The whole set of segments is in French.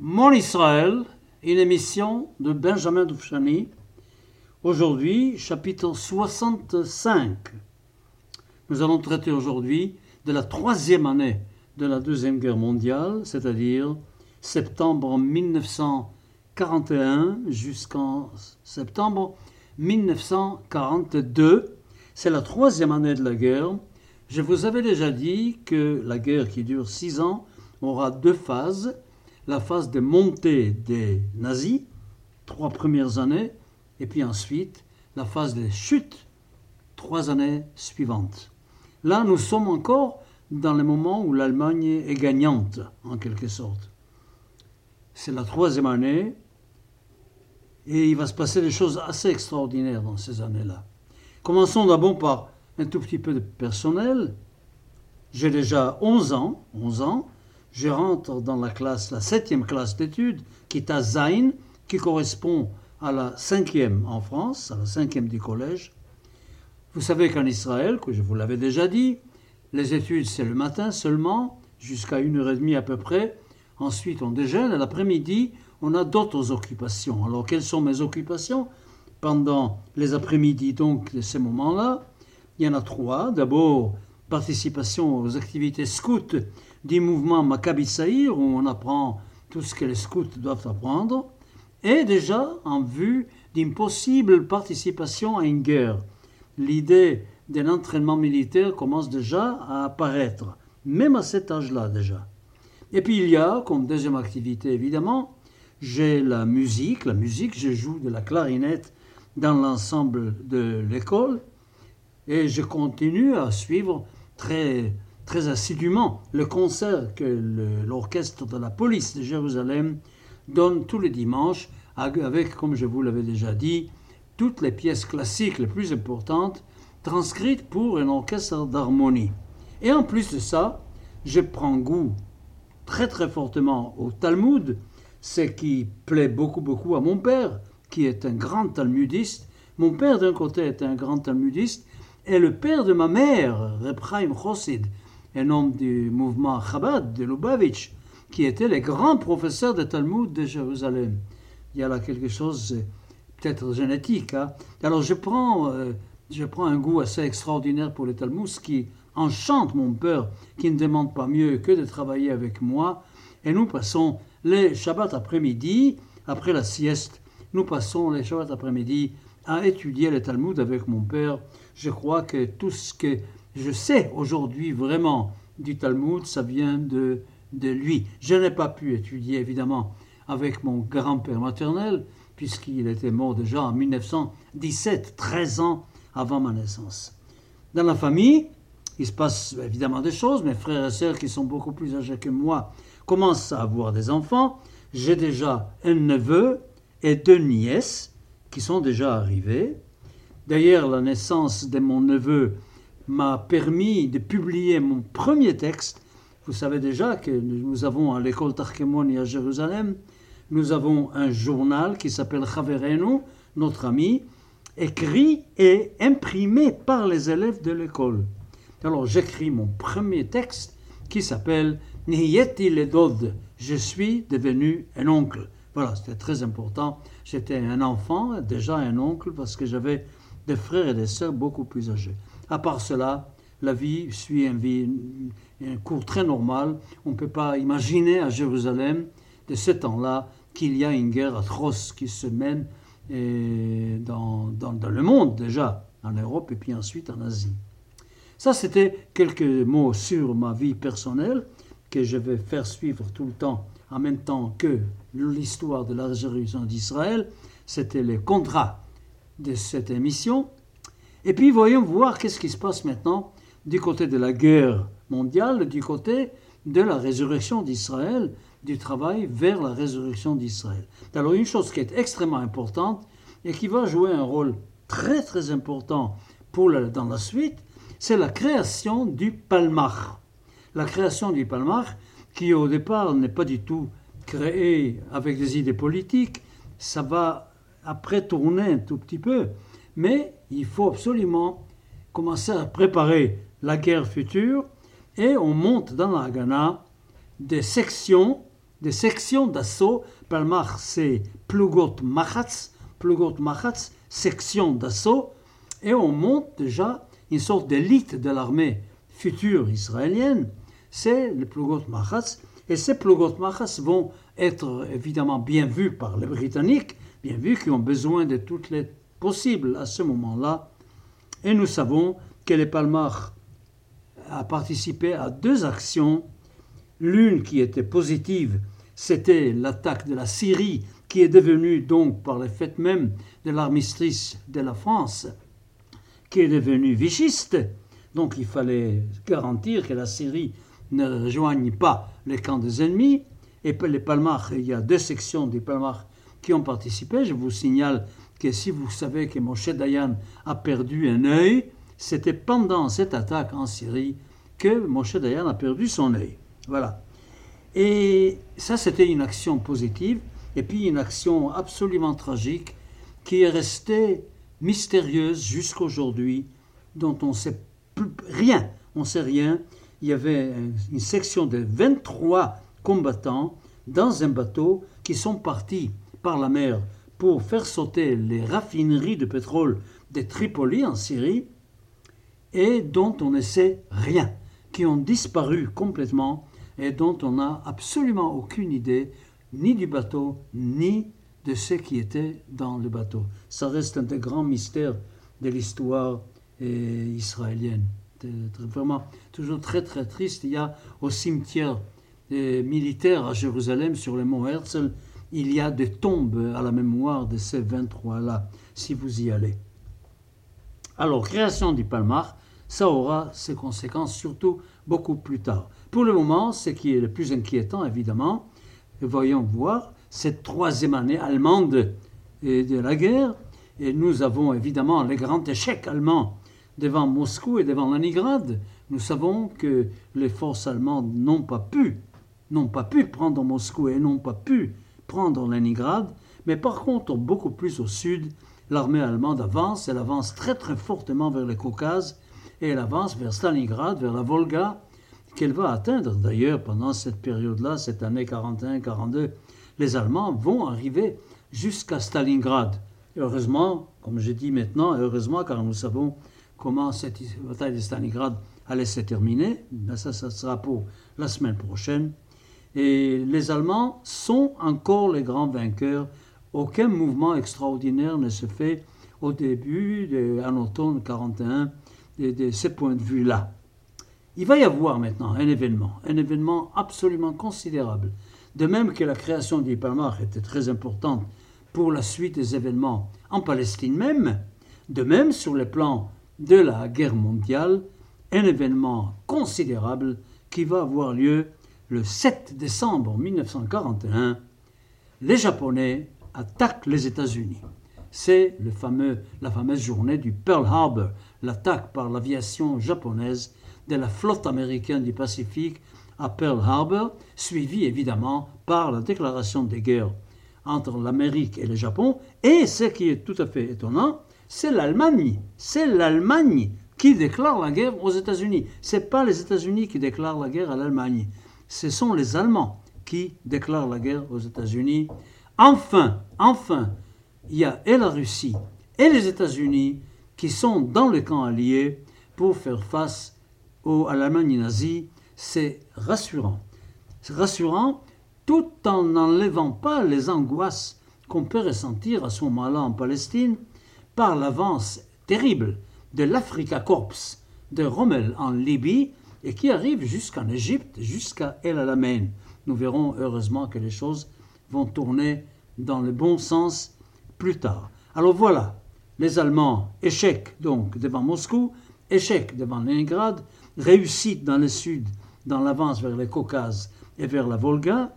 Mon Israël, une émission de Benjamin Doufchani. Aujourd'hui, chapitre 65. Nous allons traiter aujourd'hui de la troisième année de la Deuxième Guerre mondiale, c'est-à-dire septembre 1941 jusqu'en septembre 1942. C'est la troisième année de la guerre. Je vous avais déjà dit que la guerre qui dure six ans aura deux phases la phase de montée des nazis, trois premières années, et puis ensuite la phase de chute, trois années suivantes. Là, nous sommes encore dans le moment où l'Allemagne est gagnante, en quelque sorte. C'est la troisième année, et il va se passer des choses assez extraordinaires dans ces années-là. Commençons d'abord par un tout petit peu de personnel. J'ai déjà 11 ans, 11 ans, je rentre dans la classe, la septième classe d'études, qui est à Zain, qui correspond à la cinquième en France, à la cinquième du collège. Vous savez qu'en Israël, que je vous l'avais déjà dit, les études c'est le matin seulement, jusqu'à une heure et demie à peu près. Ensuite on déjeune et l'après-midi on a d'autres occupations. Alors quelles sont mes occupations? Pendant les après-midi donc de ces moments-là Il y en a trois. D'abord participation aux activités scouts du mouvement Maccabi Saïr, où on apprend tout ce que les scouts doivent apprendre, et déjà en vue d'une possible participation à une guerre. L'idée d'un entraînement militaire commence déjà à apparaître, même à cet âge-là déjà. Et puis il y a, comme deuxième activité évidemment, j'ai la musique. La musique, je joue de la clarinette dans l'ensemble de l'école et je continue à suivre très très assidûment le concert que l'orchestre de la police de Jérusalem donne tous les dimanches avec, comme je vous l'avais déjà dit, toutes les pièces classiques les plus importantes transcrites pour un orchestre d'harmonie. Et en plus de ça, je prends goût très très fortement au Talmud, ce qui plaît beaucoup beaucoup à mon père, qui est un grand talmudiste. Mon père d'un côté est un grand talmudiste, et le père de ma mère, Reb Chaim Chossid, un homme du mouvement Chabad de Lubavitch, qui était le grand professeur de Talmud de Jérusalem. Il y a là quelque chose peut-être génétique. Hein. Alors je prends, euh, je prends un goût assez extraordinaire pour le Talmud, ce qui enchante mon père, qui ne demande pas mieux que de travailler avec moi. Et nous passons les Shabbats après-midi, après la sieste, nous passons les Shabbats après-midi à étudier le Talmud avec mon père. Je crois que tout ce que je sais aujourd'hui vraiment du Talmud, ça vient de, de lui. Je n'ai pas pu étudier évidemment avec mon grand-père maternel, puisqu'il était mort déjà en 1917, 13 ans avant ma naissance. Dans la famille, il se passe évidemment des choses. Mes frères et sœurs, qui sont beaucoup plus âgés que moi, commencent à avoir des enfants. J'ai déjà un neveu et deux nièces qui sont déjà arrivées. D'ailleurs, la naissance de mon neveu m'a permis de publier mon premier texte. Vous savez déjà que nous avons à l'école Tarkemoni à Jérusalem, nous avons un journal qui s'appelle Chaverenu, notre ami, écrit et imprimé par les élèves de l'école. Alors j'écris mon premier texte qui s'appelle Niyeti Ledod, je suis devenu un oncle. Voilà, c'était très important. J'étais un enfant, déjà un oncle, parce que j'avais des frères et des sœurs beaucoup plus âgés. À part cela, la vie suit un, cours très normal. On ne peut pas imaginer à Jérusalem de ce temps-là qu'il y a une guerre atroce qui se mène eh, dans, dans, le monde déjà, en Europe et puis ensuite en Asie. Ça, c'était quelques mots sur ma vie personnelle que je vais faire suivre tout le temps en même temps que l'histoire de la résurrection d'Israël. C'était le contrat de cette émission. Et puis voyons voir qu'est-ce qui se passe maintenant du côté de la guerre mondiale, du côté de la résurrection d'Israël, du travail vers la résurrection d'Israël. Alors une chose qui est extrêmement importante et qui va jouer un rôle très très important pour dans la suite, c'est la création du Palmach. La création du Palmach, qui au départ n'est pas du tout créé avec des idées politiques, ça va après tourner un tout petit peu, mais il faut absolument commencer à préparer la guerre future et on monte dans la Ghana des sections des sections d'assaut. Palmach, c'est Plugot Machatz, Plugot Machatz, section d'assaut. Et on monte déjà une sorte d'élite de l'armée future israélienne. C'est le Plugot Machatz. Et ces Plugot Machatz vont être évidemment bien vus par les Britanniques, bien vus qui ont besoin de toutes les possibles à ce moment-là. Et nous savons que les Palmach a participé à deux actions. L'une qui était positive, c'était l'attaque de la Syrie, qui est devenue donc par le fait même de l'armistice de la France, qui est devenue vichiste. Donc il fallait garantir que la Syrie ne rejoigne pas les camps des ennemis. Et les Palmach, il y a deux sections des Palmach qui ont participé. Je vous signale que si vous savez que Moshe Dayan a perdu un œil, c'était pendant cette attaque en Syrie que Moshe Dayan a perdu son œil. Voilà. Et ça, c'était une action positive. Et puis une action absolument tragique qui est restée mystérieuse jusqu'aujourd'hui, dont on ne sait plus rien. On ne sait rien. Il y avait une section de 23 combattants dans un bateau qui sont partis par la mer pour faire sauter les raffineries de pétrole de Tripoli en Syrie et dont on ne sait rien, qui ont disparu complètement et dont on n'a absolument aucune idée ni du bateau, ni de ce qui était dans le bateau. Ça reste un des grands mystères de l'histoire eh, israélienne. Vraiment, toujours très très triste. Il y a au cimetière eh, militaire à Jérusalem, sur le mont Herzl, il y a des tombes à la mémoire de ces 23-là, si vous y allez. Alors, création du Palmar, ça aura ses conséquences surtout beaucoup plus tard. Pour le moment, ce qui est le plus inquiétant, évidemment, voyons voir cette troisième année allemande de la guerre, et nous avons évidemment le grand échec allemand devant Moscou et devant Leningrad. Nous savons que les forces allemandes n'ont pas pu, n'ont pas pu prendre Moscou et n'ont pas pu prendre Leningrad, mais par contre, beaucoup plus au sud, l'armée allemande avance, elle avance très très fortement vers le Caucase, et elle avance vers Stalingrad, vers la Volga, qu'elle va atteindre d'ailleurs pendant cette période-là, cette année 41-42. Les Allemands vont arriver jusqu'à Stalingrad. heureusement, comme je dis maintenant, heureusement car nous savons comment cette bataille de Stalingrad allait se terminer. Ben, ça, ça sera pour la semaine prochaine. Et les Allemands sont encore les grands vainqueurs. Aucun mouvement extraordinaire ne se fait au début, de, en automne 41, de ces points de vue-là. Il va y avoir maintenant un événement, un événement absolument considérable. De même que la création d'Ipamar était très importante pour la suite des événements en Palestine même, de même sur le plan de la guerre mondiale, un événement considérable qui va avoir lieu le 7 décembre 1941. Les Japonais attaquent les États-Unis. C'est la fameuse journée du Pearl Harbor, l'attaque par l'aviation japonaise de la flotte américaine du Pacifique à Pearl Harbor, suivi évidemment par la déclaration de guerre entre l'Amérique et le Japon. Et ce qui est tout à fait étonnant, c'est l'Allemagne. C'est l'Allemagne qui déclare la guerre aux États-Unis. Ce n'est pas les États-Unis qui déclarent la guerre à l'Allemagne. Ce sont les Allemands qui déclarent la guerre aux États-Unis. Enfin, enfin, il y a et la Russie et les États-Unis qui sont dans le camp allié pour faire face à l'Allemagne nazie, c'est rassurant. C'est rassurant tout en n'enlevant pas les angoisses qu'on peut ressentir à ce moment-là en Palestine par l'avance terrible de l'Africa Corps de Rommel en Libye et qui arrive jusqu'en Égypte, jusqu'à El Alamein. Nous verrons heureusement que les choses vont tourner dans le bon sens plus tard. Alors voilà, les Allemands, échec donc devant Moscou, échec devant Leningrad, réussite dans le sud, dans l'avance vers le Caucase et vers la Volga.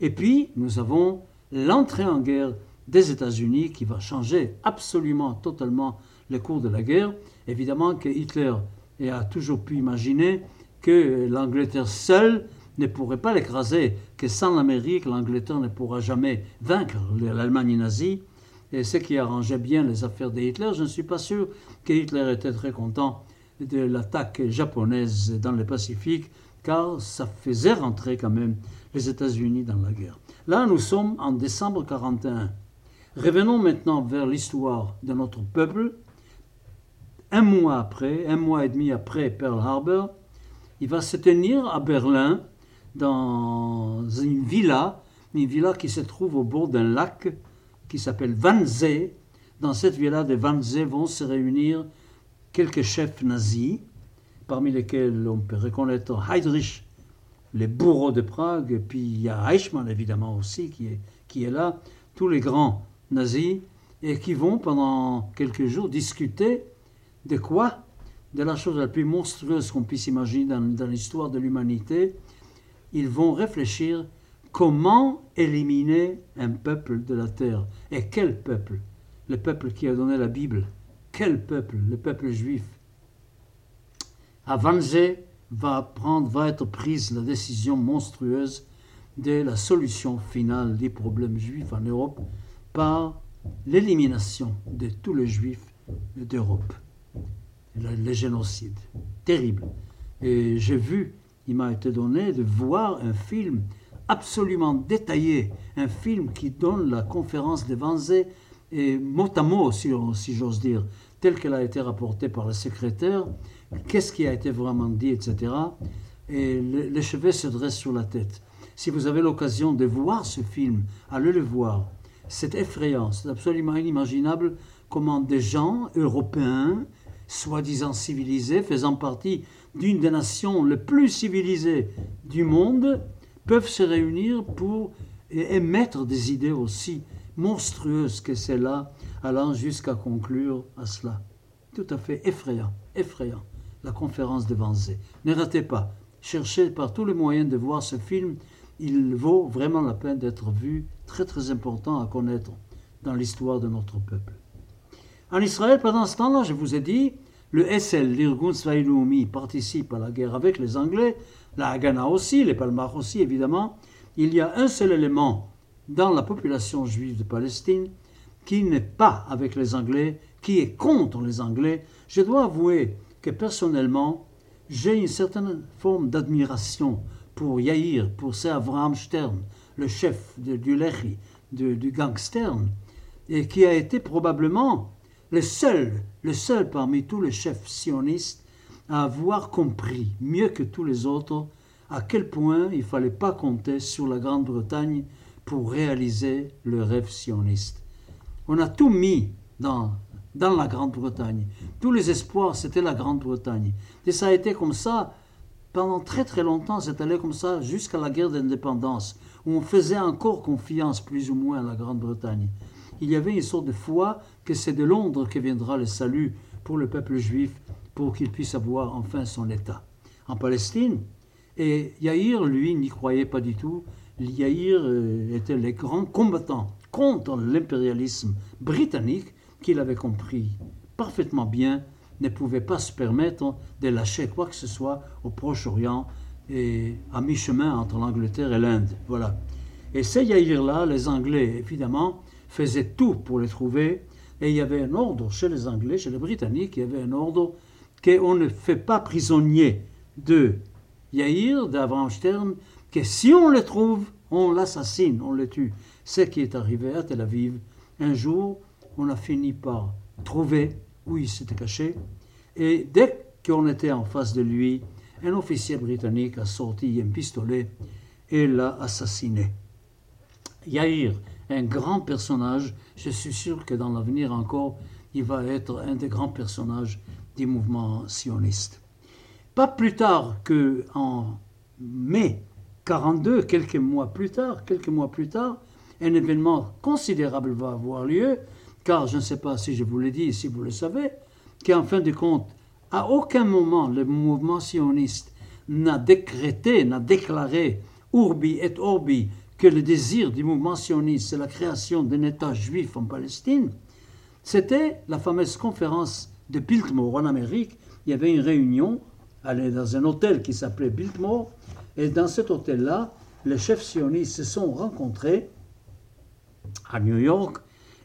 Et puis, nous avons l'entrée en guerre des États-Unis qui va changer absolument, totalement le cours de la guerre. Évidemment que Hitler a toujours pu imaginer que l'Angleterre seule ne pourrait pas l'écraser, que sans l'Amérique, l'Angleterre ne pourra jamais vaincre l'Allemagne nazie. Et ce qui arrangeait bien les affaires de Hitler, je ne suis pas sûr que Hitler était très content de l'attaque japonaise dans le Pacifique car ça faisait rentrer quand même les États-Unis dans la guerre. Là, nous sommes en décembre 41. Revenons maintenant vers l'histoire de notre peuple. Un mois après, un mois et demi après Pearl Harbor, il va se tenir à Berlin, dans une villa, une villa qui se trouve au bord d'un lac qui s'appelle Wannsee. Dans cette villa de Wannsee vont se réunir quelques chefs nazis, parmi lesquels on peut reconnaître Heydrich, les bourreaux de Prague, et puis il y a Eichmann évidemment aussi qui est, qui est là, tous les grands nazis, et qui vont pendant quelques jours discuter de quoi De la chose la plus monstrueuse qu'on puisse imaginer dans, l'histoire de l'humanité. Ils vont réfléchir comment éliminer un peuple de la terre. Et quel peuple? Le peuple qui a donné la Bible. Quel peuple? Le peuple juif. Wannsee va, prendre, va être prise la décision monstrueuse de la solution finale des problèmes juifs en Europe par l'élimination de tous les juifs d'Europe. Le, le génocide. Terrible. Et j'ai vu, il m'a été donné de voir un film absolument détaillé, un film qui donne la conférence de Wannsee et mot à mot, si, j'ose dire, telle qu'elle a été rapportée par le secrétaire, qu'est-ce qui a été vraiment dit, etc. Et les, cheveux se dressent sur la tête. Si vous avez l'occasion de voir ce film, allez le voir. C'est effrayant, c'est absolument inimaginable comment des gens européens, soi-disant civilisés, faisant partie d'une des nations les plus civilisées du monde, peuvent se réunir pour émettre des idées aussi monstrueuses que celles-là, allant jusqu'à conclure à cela. Tout à fait effrayant, effrayant, la conférence de Wannsee. Ne ratez pas, cherchez par tous les moyens de voir ce film, il vaut vraiment la peine d'être vu, très très important à connaître dans l'histoire de notre peuple. En Israël, pendant ce temps-là, je vous ai dit, le SL, l'Irgun Svailoumi, participe à la guerre avec les Anglais, la Haganah aussi, les Palmars aussi, évidemment. Il y a un seul élément dans la population juive de Palestine qui n'est pas avec les Anglais, qui est contre les Anglais. Je dois avouer que personnellement, j'ai une certaine forme d'admiration pour Yair, pour Sir Avraham Stern, le chef du Lehi, du gang Stern, et qui a été probablement le seul, le seul parmi tous les chefs sionistes à avoir compris, mieux que tous les autres, à quel point il ne fallait pas compter sur la Grande-Bretagne pour réaliser le rêve sioniste. On a tout mis dans, dans la Grande-Bretagne. Tous les espoirs, c'était la Grande-Bretagne. Et ça a été comme ça pendant très très longtemps, c'est allé comme ça jusqu'à la guerre d'indépendance, où on faisait encore confiance plus ou moins à la Grande-Bretagne. Il y avait une sorte de foi que c'est de Londres que viendra le salut pour le peuple juif, pour qu'il puisse avoir enfin son État. En Palestine, et Yair, lui, n'y croyait pas du tout. Yair euh, était le grand combattant contre l'impérialisme britannique qu'il avait compris parfaitement bien, ne pouvait pas se permettre de lâcher quoi que ce soit au Proche-Orient et à mi-chemin entre l'Angleterre et l'Inde. Voilà. Et ces Yair-là, les Anglais, évidemment, faisaient tout pour les trouver. Et il y avait un ordre chez les Anglais, chez les Britanniques, il y avait un ordre qu'on ne fait pas prisonnier de Yair, d'Abraham Stern, que si on le trouve, on l'assassine, on le tue. Ce qui est arrivé à Tel Aviv. Un jour, on a fini par trouver où il s'était caché. Et dès qu'on était en face de lui, un officier britannique a sorti un pistolet et l'a assassiné. Yair, un grand personnage, je suis sûr que dans l'avenir encore, il va être un des grands personnages du mouvement sioniste. Pas plus tard que en mai 42, quelques mois plus tard, quelques mois plus tard, un événement considérable va avoir lieu, car je ne sais pas si je vous l'ai dit, si vous le savez, qu'en fin de compte, à aucun moment le mouvement sioniste n'a décrété, n'a déclaré urbi et orbi que le désir du mouvement sioniste, c'est la création d'un État juif en Palestine. C'était la fameuse conférence de Biltmore en Amérique. Il y avait une réunion dans un hôtel qui s'appelait Biltmore, et dans cet hôtel-là, les chefs sionistes se sont rencontrés à New York,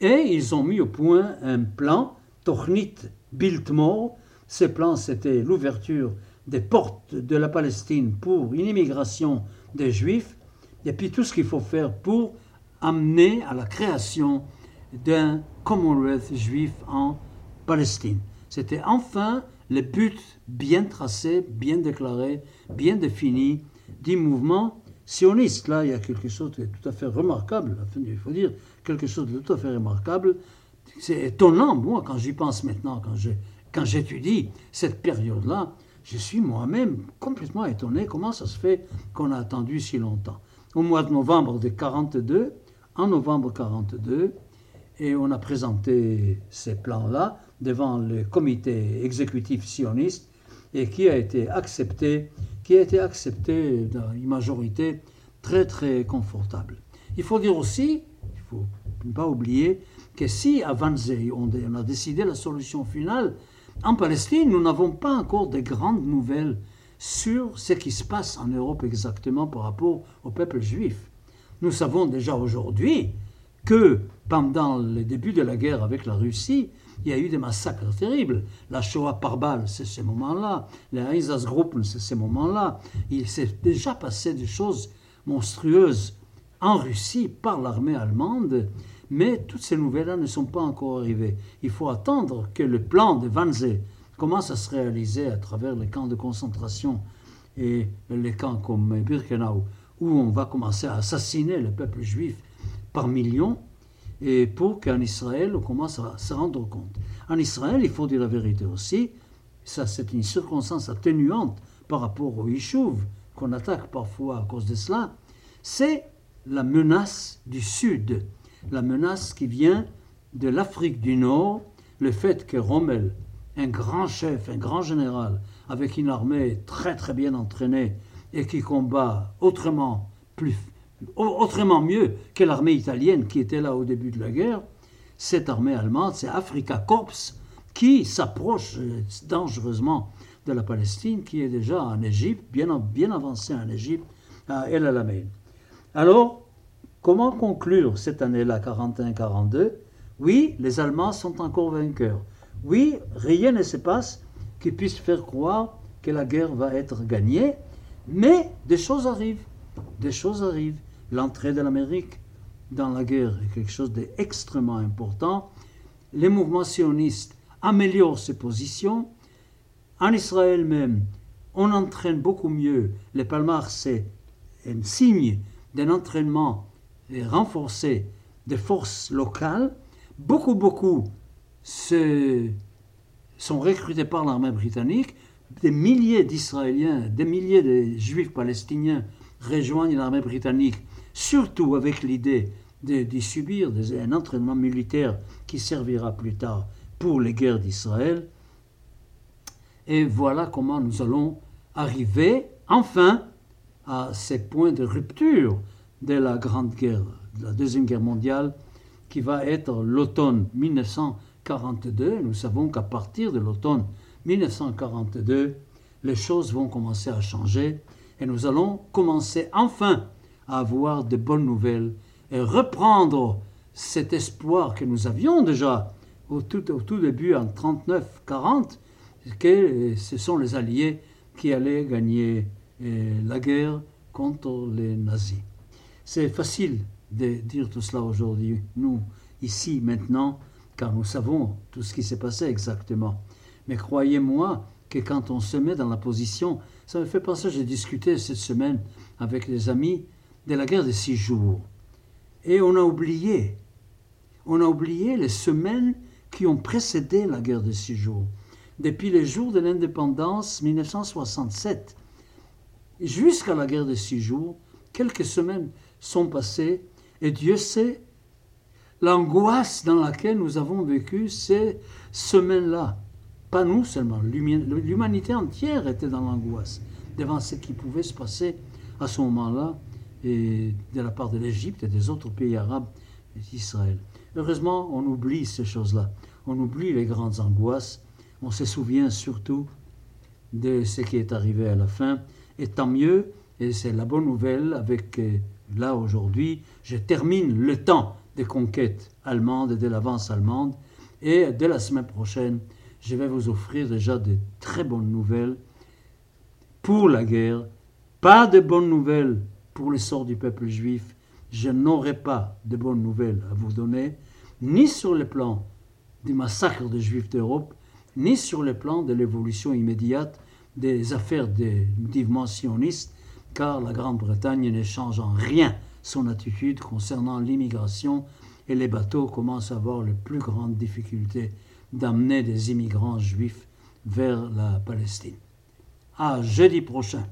et ils ont mis au point un plan, Tochnit Biltmore. Ce plan, c'était l'ouverture des portes de la Palestine pour une immigration des Juifs, et puis tout ce qu'il faut faire pour amener à la création d'un Commonwealth juif en Palestine. C'était enfin le but bien tracé, bien déclaré, bien défini du mouvement sioniste. Là, il y a quelque chose de tout à fait remarquable. Il faut dire quelque chose de tout à fait remarquable. C'est étonnant, moi, quand j'y pense maintenant, quand j'étudie cette période-là, je suis moi-même complètement étonné comment ça se fait qu'on a attendu si longtemps. Au mois de novembre de 42, en novembre 42, et on a présenté ces plans-là devant le comité exécutif sioniste et qui a été accepté, qui a été accepté dans une majorité très très confortable. Il faut dire aussi, il faut ne pas oublier que si à Wannsee on a décidé la solution finale, en Palestine, nous n'avons pas encore de grandes nouvelles sur ce qui se passe en Europe exactement par rapport au peuple juif. Nous savons déjà aujourd'hui que pendant le début de la guerre avec la Russie, il y a eu des massacres terribles. La Shoah par balle, c'est ces moments-là. Les Einsatzgruppen, c'est ces moments-là. Il s'est déjà passé des choses monstrueuses en Russie par l'armée allemande mais toutes ces nouvelles-là ne sont pas encore arrivées. Il faut attendre que le plan de Wannsee commence à se réaliser à travers les camps de concentration et les camps comme Birkenau, où on va commencer à assassiner le peuple juif par millions, et pour qu'en Israël, on commence à se rendre compte? En Israël, il faut dire la vérité aussi, ça c'est une circonstance atténuante par rapport au Yishuv, qu'on attaque parfois à cause de cela, c'est la menace du Sud la menace qui vient de l'Afrique du Nord, le fait que Rommel, un grand chef, un grand général, avec une armée très très bien entraînée et qui combat autrement, plus, autrement mieux que l'armée italienne qui était là au début de la guerre, cette armée allemande, c'est Afrika Korps, qui s'approche dangereusement de la Palestine, qui est déjà en Égypte, bien, bien avancée en Égypte, à El Alamein. Alors, Comment conclure cette année-là, 41-42 Oui, les Allemands sont encore vainqueurs. Oui, rien ne se passe qui puisse faire croire que la guerre va être gagnée, mais des choses arrivent. Des choses arrivent. L'entrée de l'Amérique dans la guerre est quelque chose d'extrêmement important. Les mouvements sionistes améliorent ses positions. En Israël même, on entraîne beaucoup mieux. Les Palmars, c'est un signe d'un entraînement et renforcer des forces locales. Beaucoup, beaucoup sont recrutés par l'armée britannique. Des milliers d'Israéliens, des milliers de Juifs palestiniens rejoignent l'armée britannique, surtout avec l'idée d'y subir un entraînement militaire qui servira plus tard pour les guerres d'Israël. Et voilà comment nous allons arriver enfin à ces points de rupture de la Grande Guerre, de la Deuxième Guerre mondiale, qui va être l'automne 1942. Nous savons qu'à partir de l'automne 1942, les choses vont commencer à changer et nous allons commencer enfin à avoir de bonnes nouvelles et reprendre cet espoir que nous avions déjà au tout, au tout début en 39-40, que ce sont les Alliés qui allaient gagner eh, la guerre contre les nazis. C'est facile de dire tout cela aujourd'hui, nous, ici, maintenant, car nous savons tout ce qui s'est passé exactement. Mais croyez-moi que quand on se met dans la position, ça me fait penser, j'ai discuté cette semaine avec des amis de la guerre des six jours. Et on a oublié, on a oublié les semaines qui ont précédé la guerre des six jours. Depuis les jours de l'indépendance 1967 jusqu'à la guerre des six jours, quelques semaines sont passés et Dieu sait l'angoisse dans laquelle nous avons vécu ces semaines-là. Pas nous seulement, l'humanité entière était dans l'angoisse devant ce qui pouvait se passer à ce moment-là et de la part de l'Égypte et des autres pays arabes d'Israël. Heureusement, on oublie ces choses-là. On oublie les grandes angoisses. On se souvient surtout de ce qui est arrivé à la fin. Et tant mieux, et c'est la bonne nouvelle avec euh, là aujourd'hui, je termine le temps des conquêtes allemandes et de l'avance allemande. Et dès la semaine prochaine, je vais vous offrir déjà de très bonnes nouvelles pour la guerre, pas de bonnes nouvelles pour le sort du peuple juif. Je n'aurai pas de bonnes nouvelles à vous donner, ni sur le plan du massacre des juifs d'Europe, ni sur le plan de l'évolution immédiate des affaires des mouvements sionistes, car la Grande-Bretagne ne change en rien son attitude concernant l'immigration et les bateaux commencent à avoir les plus grandes difficultés d'amener des immigrants juifs vers la Palestine. À jeudi prochain.